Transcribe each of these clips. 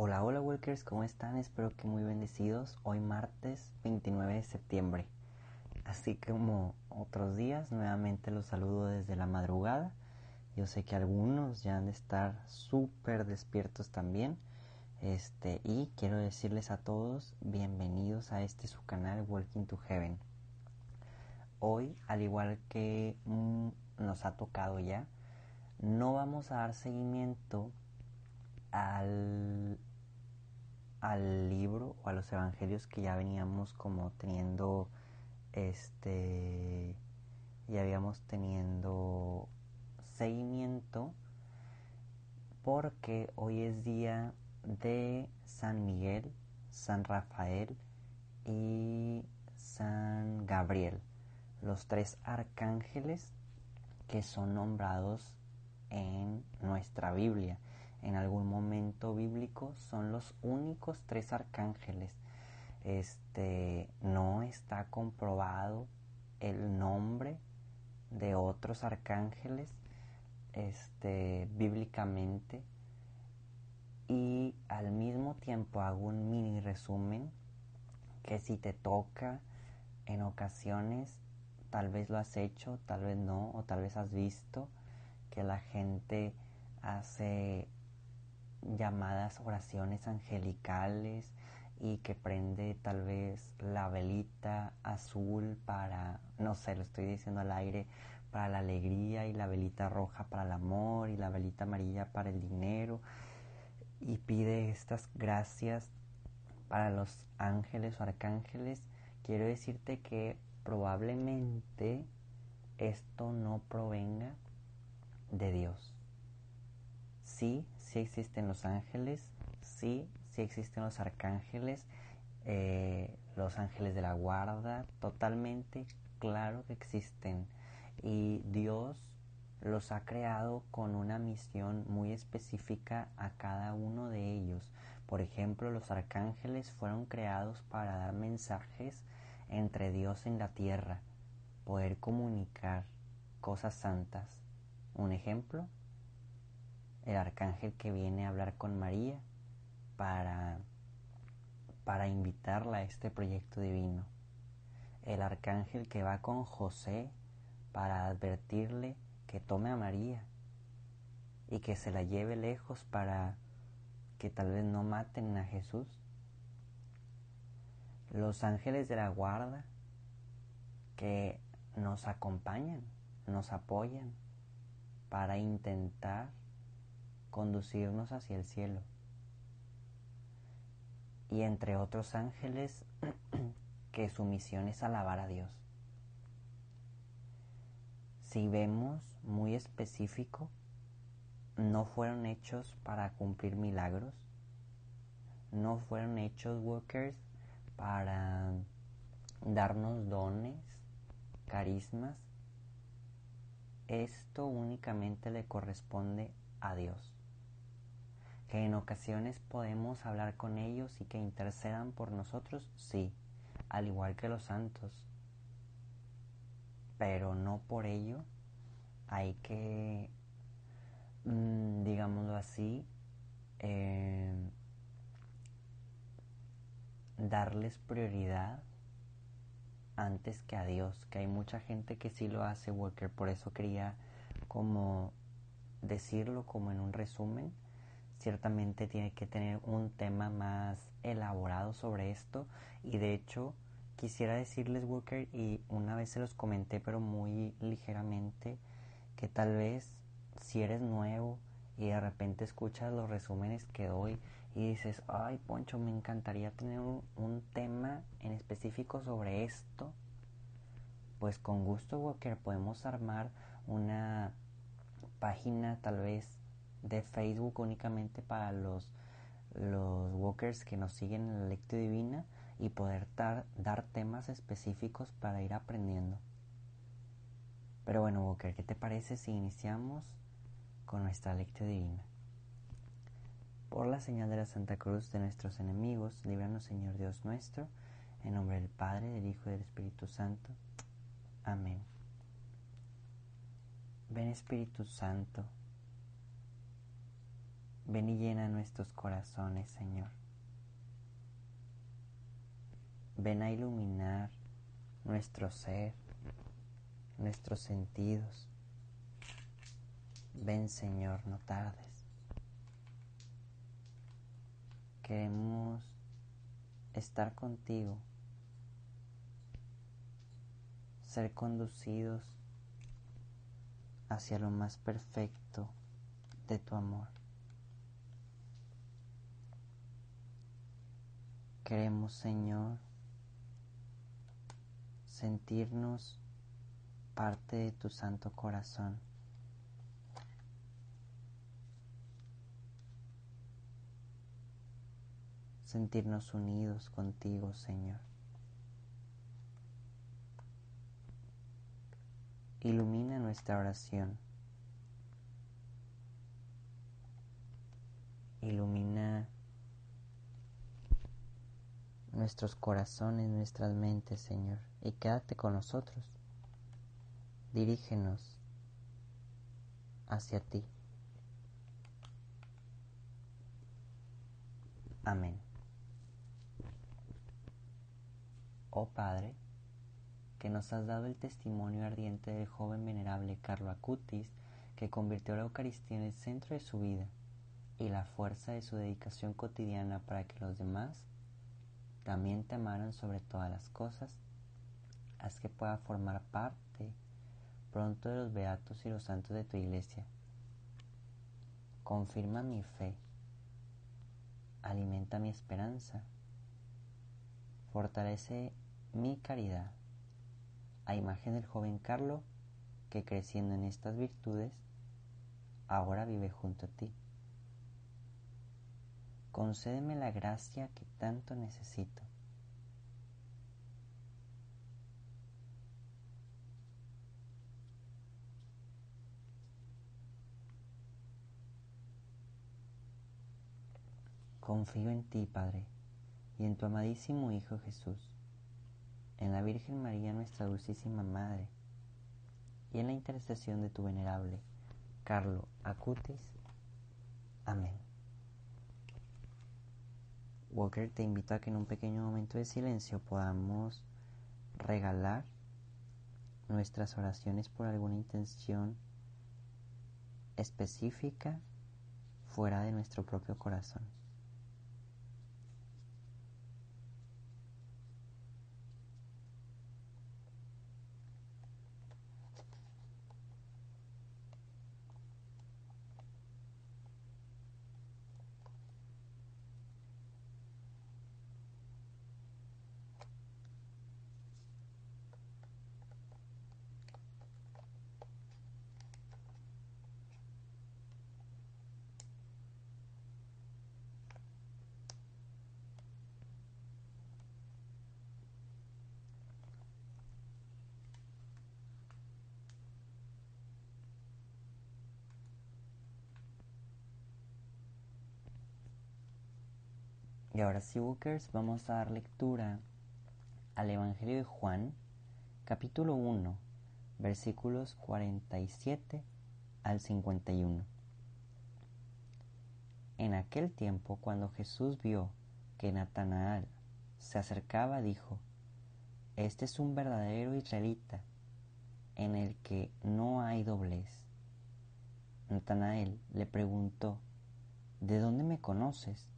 Hola, hola Walkers, ¿cómo están? Espero que muy bendecidos. Hoy martes 29 de septiembre. Así como otros días, nuevamente los saludo desde la madrugada. Yo sé que algunos ya han de estar súper despiertos también. Este, y quiero decirles a todos bienvenidos a este su canal Walking to Heaven. Hoy, al igual que mm, nos ha tocado ya, no vamos a dar seguimiento al, al libro o a los evangelios que ya veníamos como teniendo este ya habíamos teniendo seguimiento porque hoy es día de San Miguel, San Rafael y San Gabriel, los tres arcángeles que son nombrados en nuestra Biblia en algún momento bíblico son los únicos tres arcángeles. Este no está comprobado el nombre de otros arcángeles este bíblicamente y al mismo tiempo hago un mini resumen que si te toca en ocasiones tal vez lo has hecho, tal vez no, o tal vez has visto que la gente hace llamadas oraciones angelicales y que prende tal vez la velita azul para, no sé, lo estoy diciendo al aire, para la alegría y la velita roja para el amor y la velita amarilla para el dinero y pide estas gracias para los ángeles o arcángeles, quiero decirte que probablemente esto no provenga de Dios. Sí, sí existen los ángeles, sí, sí existen los arcángeles, eh, los ángeles de la guarda, totalmente claro que existen. Y Dios los ha creado con una misión muy específica a cada uno de ellos. Por ejemplo, los arcángeles fueron creados para dar mensajes entre Dios en la tierra, poder comunicar cosas santas. Un ejemplo, el arcángel que viene a hablar con María para, para invitarla a este proyecto divino. El arcángel que va con José para advertirle que tome a María y que se la lleve lejos para que tal vez no maten a Jesús. Los ángeles de la guarda que nos acompañan, nos apoyan para intentar conducirnos hacia el cielo. Y entre otros ángeles que su misión es alabar a Dios. Si vemos muy específico, no fueron hechos para cumplir milagros, no fueron hechos workers para darnos dones, carismas. Esto únicamente le corresponde a Dios que en ocasiones podemos hablar con ellos y que intercedan por nosotros, sí, al igual que los santos. Pero no por ello hay que, mm, digámoslo así, eh, darles prioridad antes que a Dios, que hay mucha gente que sí lo hace, Walker, por eso quería como decirlo como en un resumen ciertamente tiene que tener un tema más elaborado sobre esto. Y de hecho quisiera decirles Walker y una vez se los comenté pero muy ligeramente que tal vez si eres nuevo y de repente escuchas los resúmenes que doy y dices ay Poncho me encantaría tener un, un tema en específico sobre esto pues con gusto Walker podemos armar una página tal vez de Facebook únicamente para los, los walkers que nos siguen en la lectura divina y poder dar, dar temas específicos para ir aprendiendo. Pero bueno, Walker, ¿qué te parece si iniciamos con nuestra lectura divina? Por la señal de la Santa Cruz de nuestros enemigos, líbranos Señor Dios nuestro, en nombre del Padre, del Hijo y del Espíritu Santo. Amén. Ven Espíritu Santo Ven y llena nuestros corazones, Señor. Ven a iluminar nuestro ser, nuestros sentidos. Ven, Señor, no tardes. Queremos estar contigo, ser conducidos hacia lo más perfecto de tu amor. Queremos, Señor, sentirnos parte de tu santo corazón. Sentirnos unidos contigo, Señor. Ilumina nuestra oración. Ilumina nuestros corazones, nuestras mentes, Señor, y quédate con nosotros. Dirígenos hacia ti. Amén. Oh Padre, que nos has dado el testimonio ardiente del joven venerable Carlo Acutis, que convirtió la Eucaristía en el centro de su vida y la fuerza de su dedicación cotidiana para que los demás también te amaran sobre todas las cosas, haz que pueda formar parte pronto de los beatos y los santos de tu iglesia. Confirma mi fe, alimenta mi esperanza, fortalece mi caridad, a imagen del joven Carlo que creciendo en estas virtudes, ahora vive junto a ti concédeme la gracia que tanto necesito. Confío en ti, Padre, y en tu amadísimo Hijo Jesús, en la Virgen María, nuestra dulcísima Madre, y en la intercesión de tu venerable Carlo Acutis. Amén. Walker te invito a que en un pequeño momento de silencio podamos regalar nuestras oraciones por alguna intención específica fuera de nuestro propio corazón. Y ahora sí, Bookers, vamos a dar lectura al Evangelio de Juan, capítulo 1, versículos 47 al 51. En aquel tiempo, cuando Jesús vio que Natanael se acercaba, dijo, Este es un verdadero israelita, en el que no hay doblez. Natanael le preguntó, ¿De dónde me conoces?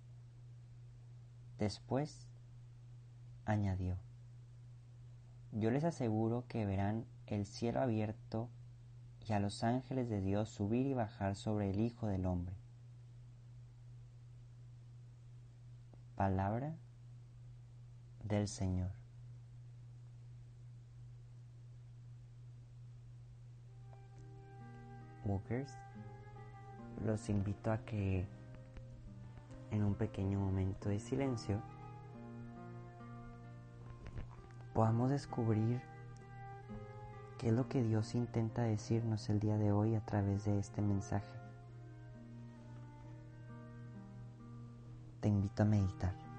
Después añadió, yo les aseguro que verán el cielo abierto y a los ángeles de Dios subir y bajar sobre el Hijo del Hombre. Palabra del Señor. Walkers, los invito a que en un pequeño momento de silencio, podamos descubrir qué es lo que Dios intenta decirnos el día de hoy a través de este mensaje. Te invito a meditar.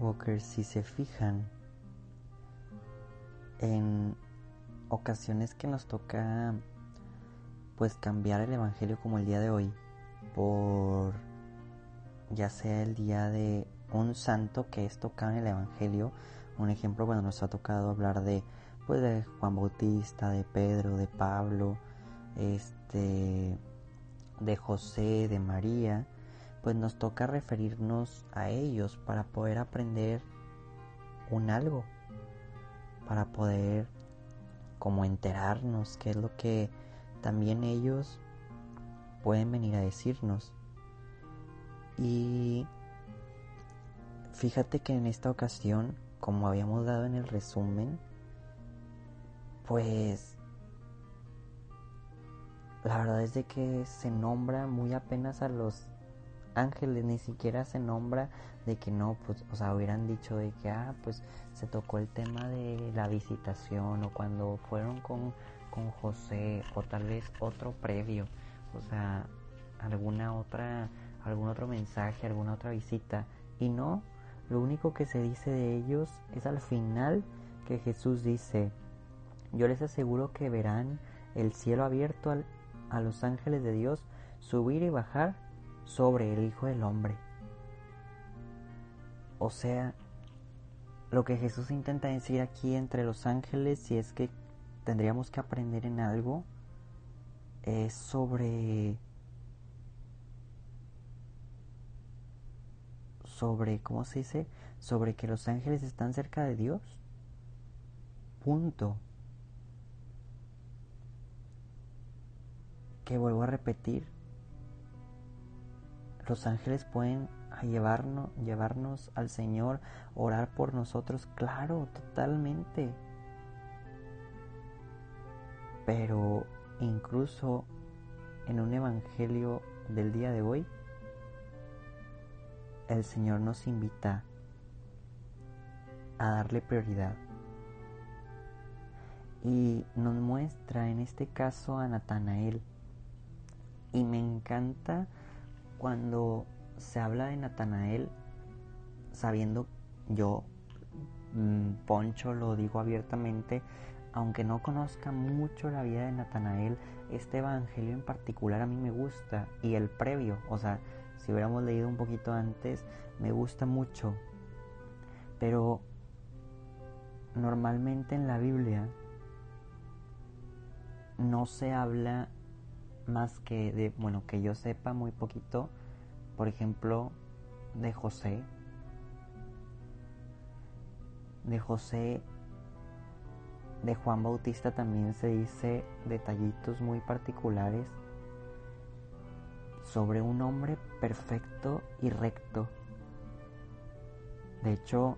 Walker, si se fijan, en ocasiones que nos toca pues cambiar el evangelio como el día de hoy por ya sea el día de un santo que es tocado en el evangelio. Un ejemplo bueno nos ha tocado hablar de pues de Juan Bautista de Pedro de Pablo este de José de María pues nos toca referirnos a ellos para poder aprender un algo, para poder como enterarnos qué es lo que también ellos pueden venir a decirnos. Y fíjate que en esta ocasión, como habíamos dado en el resumen, pues la verdad es de que se nombra muy apenas a los ángeles, ni siquiera se nombra de que no, pues, o sea, hubieran dicho de que, ah, pues se tocó el tema de la visitación o cuando fueron con, con José o tal vez otro previo, o sea, alguna otra, algún otro mensaje, alguna otra visita. Y no, lo único que se dice de ellos es al final que Jesús dice, yo les aseguro que verán el cielo abierto al, a los ángeles de Dios subir y bajar sobre el Hijo del Hombre. O sea, lo que Jesús intenta decir aquí entre los ángeles, si es que tendríamos que aprender en algo, es sobre sobre, ¿cómo se dice? Sobre que los ángeles están cerca de Dios. Punto. Que vuelvo a repetir, los ángeles pueden llevarnos, llevarnos al Señor, orar por nosotros, claro, totalmente. Pero incluso en un evangelio del día de hoy, el Señor nos invita a darle prioridad. Y nos muestra en este caso a Natanael. Y me encanta cuando se habla de Natanael, sabiendo yo, mm, Poncho lo digo abiertamente, aunque no conozca mucho la vida de Natanael, este evangelio en particular a mí me gusta y el previo, o sea, si hubiéramos leído un poquito antes, me gusta mucho. Pero normalmente en la Biblia no se habla más que de, bueno, que yo sepa muy poquito, por ejemplo, de José. De José, de Juan Bautista también se dice detallitos muy particulares sobre un hombre perfecto y recto. De hecho,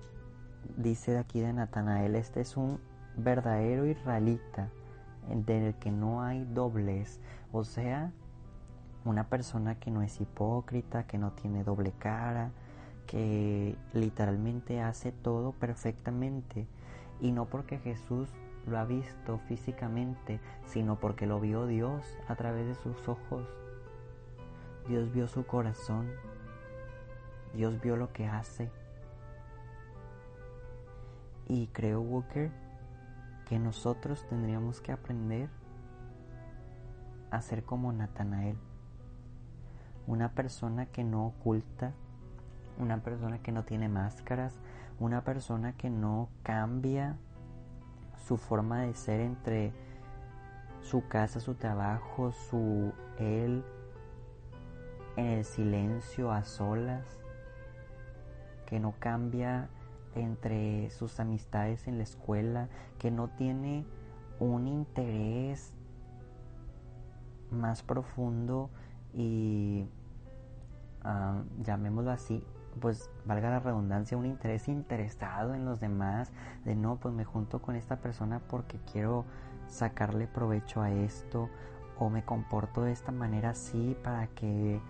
dice de aquí de Natanael, este es un verdadero israelita, del que no hay dobles, o sea, una persona que no es hipócrita, que no tiene doble cara, que literalmente hace todo perfectamente y no porque Jesús lo ha visto físicamente, sino porque lo vio Dios a través de sus ojos. Dios vio su corazón, Dios vio lo que hace. Y creo, Walker, que nosotros tendríamos que aprender a ser como Natanael, una persona que no oculta, una persona que no tiene máscaras, una persona que no cambia su forma de ser entre su casa, su trabajo, su él en el silencio a solas, que no cambia entre sus amistades en la escuela, que no tiene un interés más profundo y ah, llamémoslo así, pues valga la redundancia, un interés interesado en los demás, de no, pues me junto con esta persona porque quiero sacarle provecho a esto o me comporto de esta manera así para que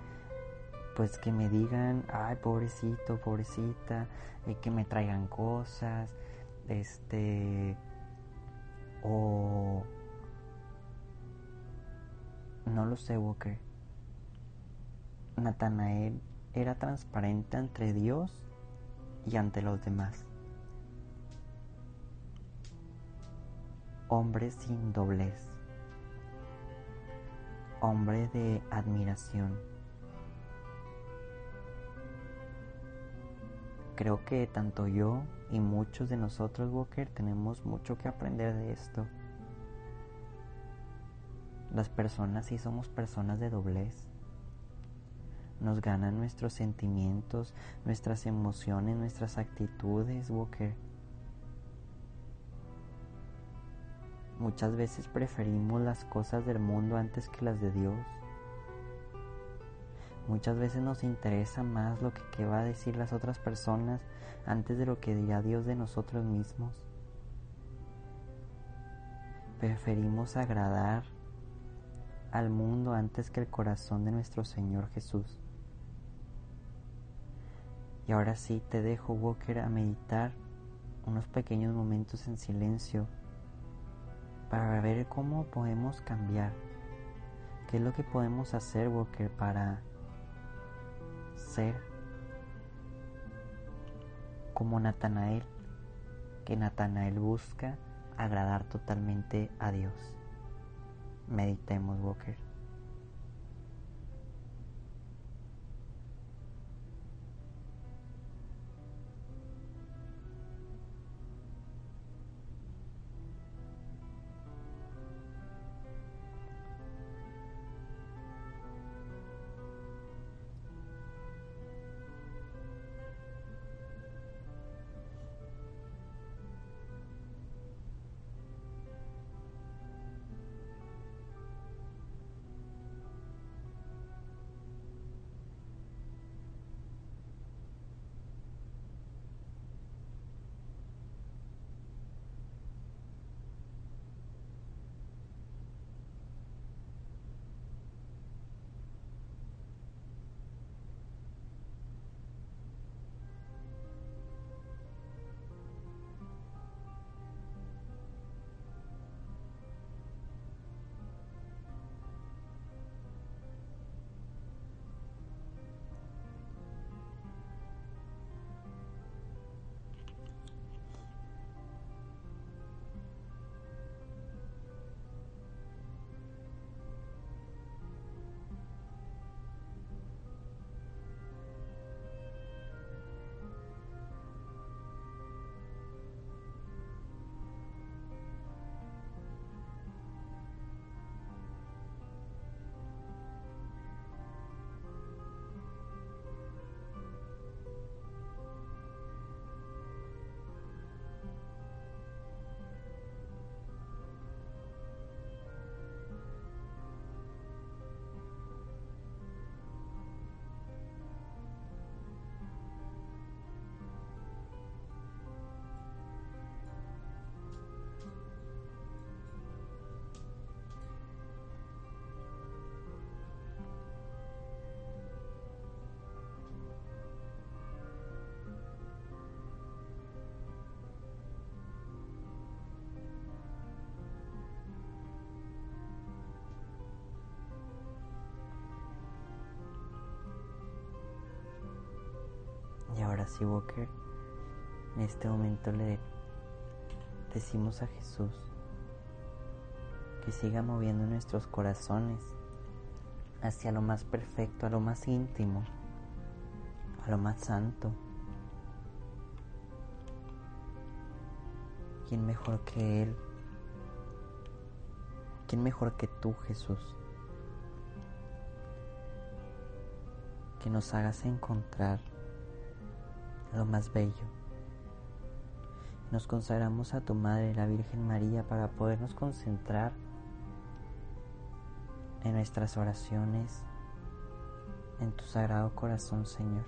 pues que me digan, ay, pobrecito, pobrecita, y que me traigan cosas, este, o no lo sé, Walker. Natanael era transparente entre Dios y ante los demás. Hombre sin doblez. Hombre de admiración. Creo que tanto yo y muchos de nosotros, Walker, tenemos mucho que aprender de esto. Las personas sí somos personas de doblez nos ganan nuestros sentimientos, nuestras emociones, nuestras actitudes, Walker. Muchas veces preferimos las cosas del mundo antes que las de Dios. Muchas veces nos interesa más lo que, va a decir las otras personas antes de lo que dirá Dios de nosotros mismos. Preferimos agradar al mundo antes que el corazón de nuestro Señor Jesús. Y ahora sí te dejo, Walker, a meditar unos pequeños momentos en silencio para ver cómo podemos cambiar. ¿Qué es lo que podemos hacer, Walker, para ser como Natanael? Que Natanael busca agradar totalmente a Dios. Meditemos, Walker. Ahora sí, Walker, en este momento le decimos a Jesús que siga moviendo nuestros corazones hacia lo más perfecto, a lo más íntimo, a lo más santo. ¿Quién mejor que Él? ¿Quién mejor que tú, Jesús? Que nos hagas encontrar lo más bello. Nos consagramos a tu Madre, la Virgen María, para podernos concentrar en nuestras oraciones, en tu sagrado corazón, Señor.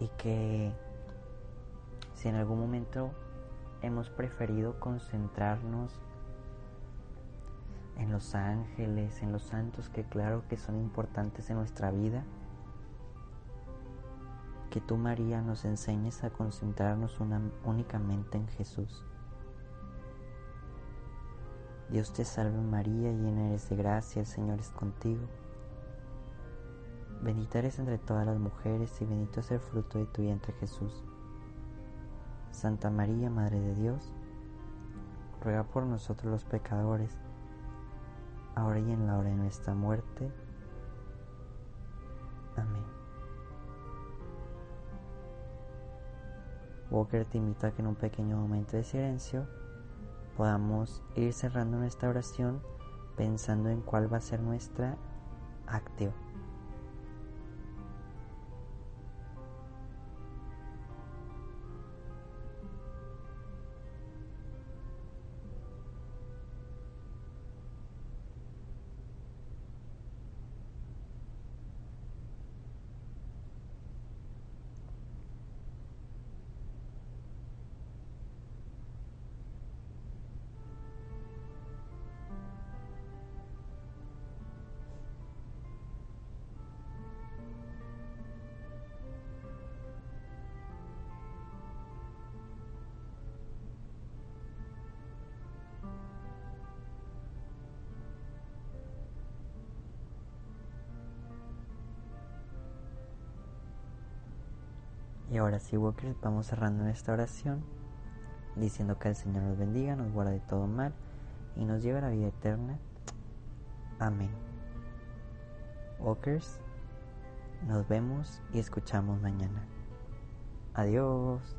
Y que si en algún momento hemos preferido concentrarnos en los ángeles, en los santos, que claro que son importantes en nuestra vida, que tú María nos enseñes a concentrarnos únicamente en Jesús. Dios te salve María, llena eres de gracia, el Señor es contigo. Bendita eres entre todas las mujeres y bendito es el fruto de tu vientre Jesús. Santa María, Madre de Dios, ruega por nosotros los pecadores, ahora y en la hora de nuestra muerte. Amén. Walker te invito a que en un pequeño momento de silencio podamos ir cerrando nuestra oración pensando en cuál va a ser nuestra actio. Y ahora sí, Walkers, vamos cerrando esta oración diciendo que el Señor nos bendiga, nos guarde de todo mal y nos lleve a la vida eterna. Amén. Walkers, nos vemos y escuchamos mañana. Adiós.